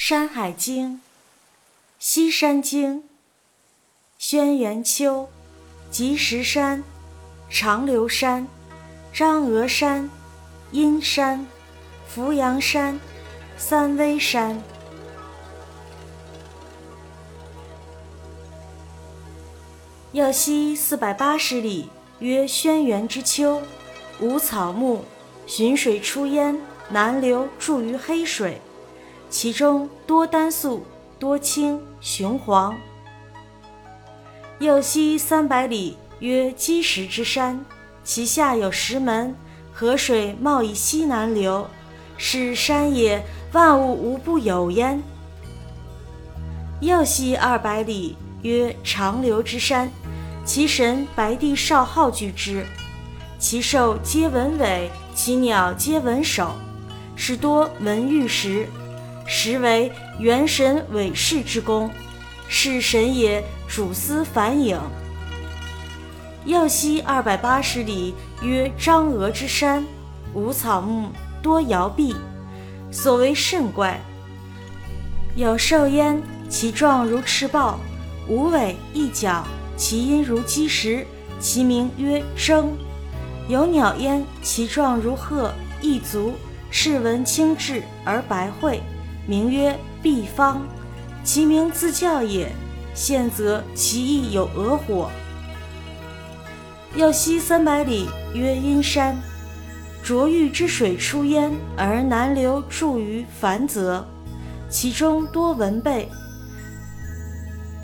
山海经》西山经》轩辕丘、积石山、长留山、张峨山、阴山、扶阳山、三危山。要西四百八十里，曰轩辕之丘，无草木，浔水出焉，南流注于黑水。其中多丹素，多青，雄黄。右西三百里，曰积石之山，其下有石门，河水冒以西南流，是山也，万物无不有焉。右西二百里，曰长流之山，其神白帝少昊居之，其兽皆文尾，其鸟皆文首，是多文玉石。实为元神伟世之功，是神也，主司反影。右西二百八十里，曰张峨之山，无草木，多摇壁，所为甚怪。有兽焉，其状如赤豹，无尾一角，其音如击石，其名曰征。有鸟焉，其状如鹤，一足，赤纹青质而白喙。名曰毕方，其名自教也。现则其意有鹅火。右西三百里，曰阴山，浊玉之水出焉，而南流注于樊泽，其中多文贝。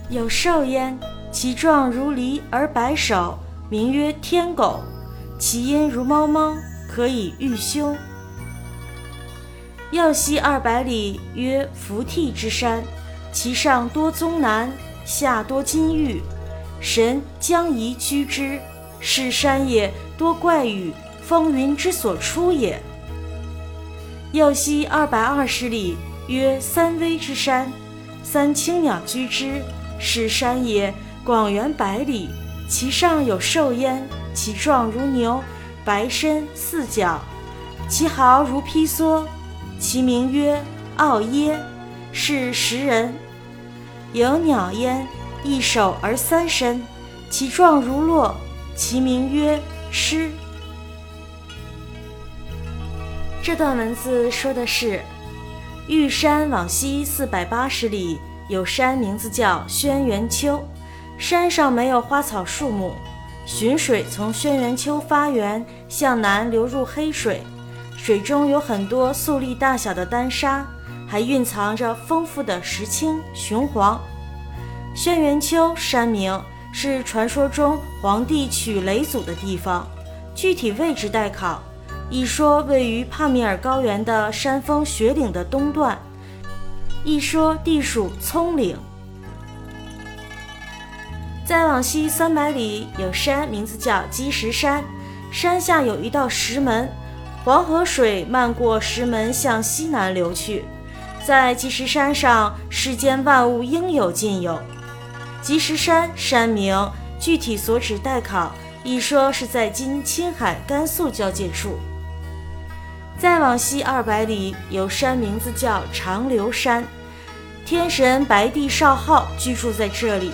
有兽焉，其状如狸而白首，名曰天狗，其音如猫猫，可以御凶。要西二百里，曰伏悌之山，其上多宗南，下多金玉，神将宜居之。是山也，多怪雨，风云之所出也。要西二百二十里，曰三危之山，三青鸟居之。是山也，广元百里，其上有兽焉，其状如牛，白身四角，其毫如披蓑。其名曰奥耶，是食人。有鸟焉，一首而三身，其状如络，其名曰诗。这段文字说的是，玉山往西四百八十里，有山名字叫轩辕丘，山上没有花草树木，寻水从轩辕丘发源，向南流入黑水。水中有很多粟粒大小的丹砂，还蕴藏着丰富的石青、雄黄。轩辕丘山名是传说中黄帝取雷祖的地方，具体位置待考。一说位于帕米尔高原的山峰雪岭的东段，一说地属葱岭。再往西三百里有山，名字叫积石山，山下有一道石门。黄河水漫过石门，向西南流去。在积石山上，世间万物应有尽有。积石山山名具体所指待考，一说是在今青海、甘肃交界处。再往西二百里，有山名字叫长留山，天神白帝少昊居住在这里。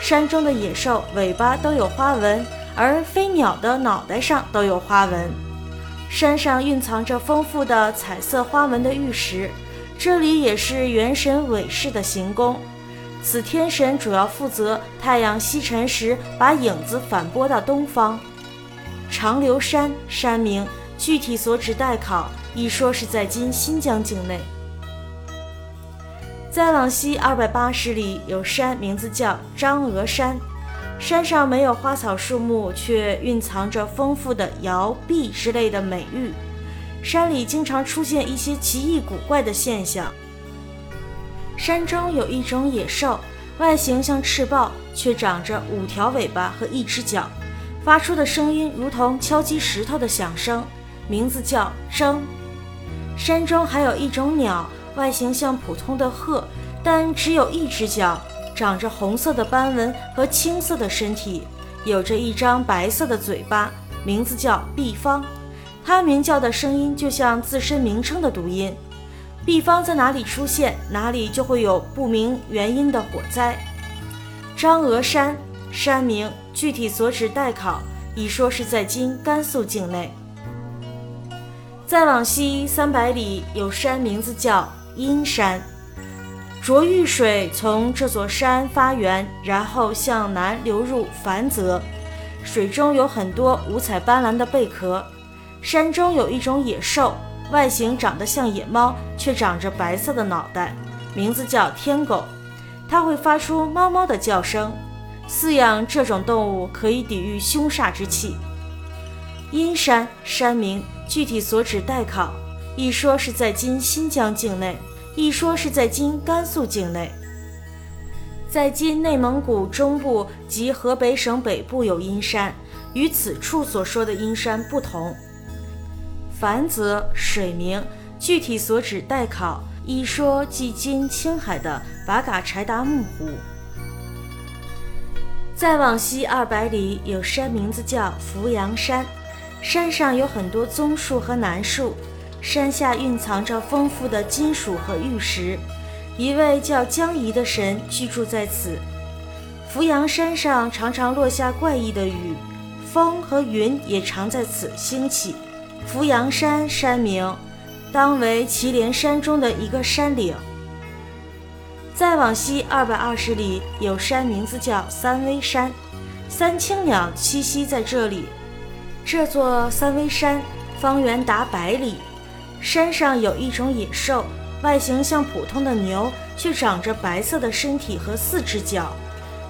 山中的野兽尾巴都有花纹，而飞鸟的脑袋上都有花纹。山上蕴藏着丰富的彩色花纹的玉石，这里也是元神韦氏的行宫。此天神主要负责太阳西沉时把影子反拨到东方。长留山山名具体所指待考，一说是在今新疆境内。再往西二百八十里有山，名字叫张峨山。山上没有花草树木，却蕴藏着丰富的瑶碧之类的美玉。山里经常出现一些奇异古怪的现象。山中有一种野兽，外形像赤豹，却长着五条尾巴和一只脚，发出的声音如同敲击石头的响声，名字叫铮。山中还有一种鸟，外形像普通的鹤，但只有一只脚。长着红色的斑纹和青色的身体，有着一张白色的嘴巴，名字叫毕方。它鸣叫的声音就像自身名称的读音。毕方在哪里出现，哪里就会有不明原因的火灾。张峨山山名，具体所指待考，已说是在今甘肃境内。再往西三百里有山，名字叫阴山。浊玉水从这座山发源，然后向南流入凡泽，水中有很多五彩斑斓的贝壳。山中有一种野兽。外形长得像野猫，却长着白色的脑袋，名字叫天狗。它会发出猫猫的叫声。饲养这种动物可以抵御凶煞之气。阴山山名，具体所指待考。一说是在今新疆境内，一说是在今甘肃境内。在今内蒙古中部及河北省北部有阴山，与此处所说的阴山不同。凡泽水名，具体所指待考。一说即今青海的拔嘎柴达木湖。再往西二百里有山，名字叫扶阳山，山上有很多棕树和楠树，山下蕴藏着丰富的金属和玉石。一位叫江仪的神居住在此。扶阳山上常常落下怪异的雨，风和云也常在此兴起。扶阳山山名，当为祁连山中的一个山岭。再往西二百二十里有山，名字叫三危山，三青鸟栖息在这里。这座三危山方圆达百里，山上有一种野兽，外形像普通的牛，却长着白色的身体和四只脚，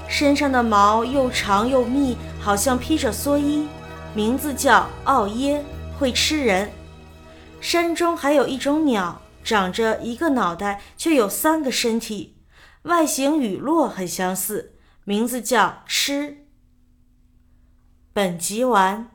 身上的毛又长又密，好像披着蓑衣，名字叫奥耶。会吃人。山中还有一种鸟，长着一个脑袋，却有三个身体，外形与骆很相似，名字叫吃。本集完。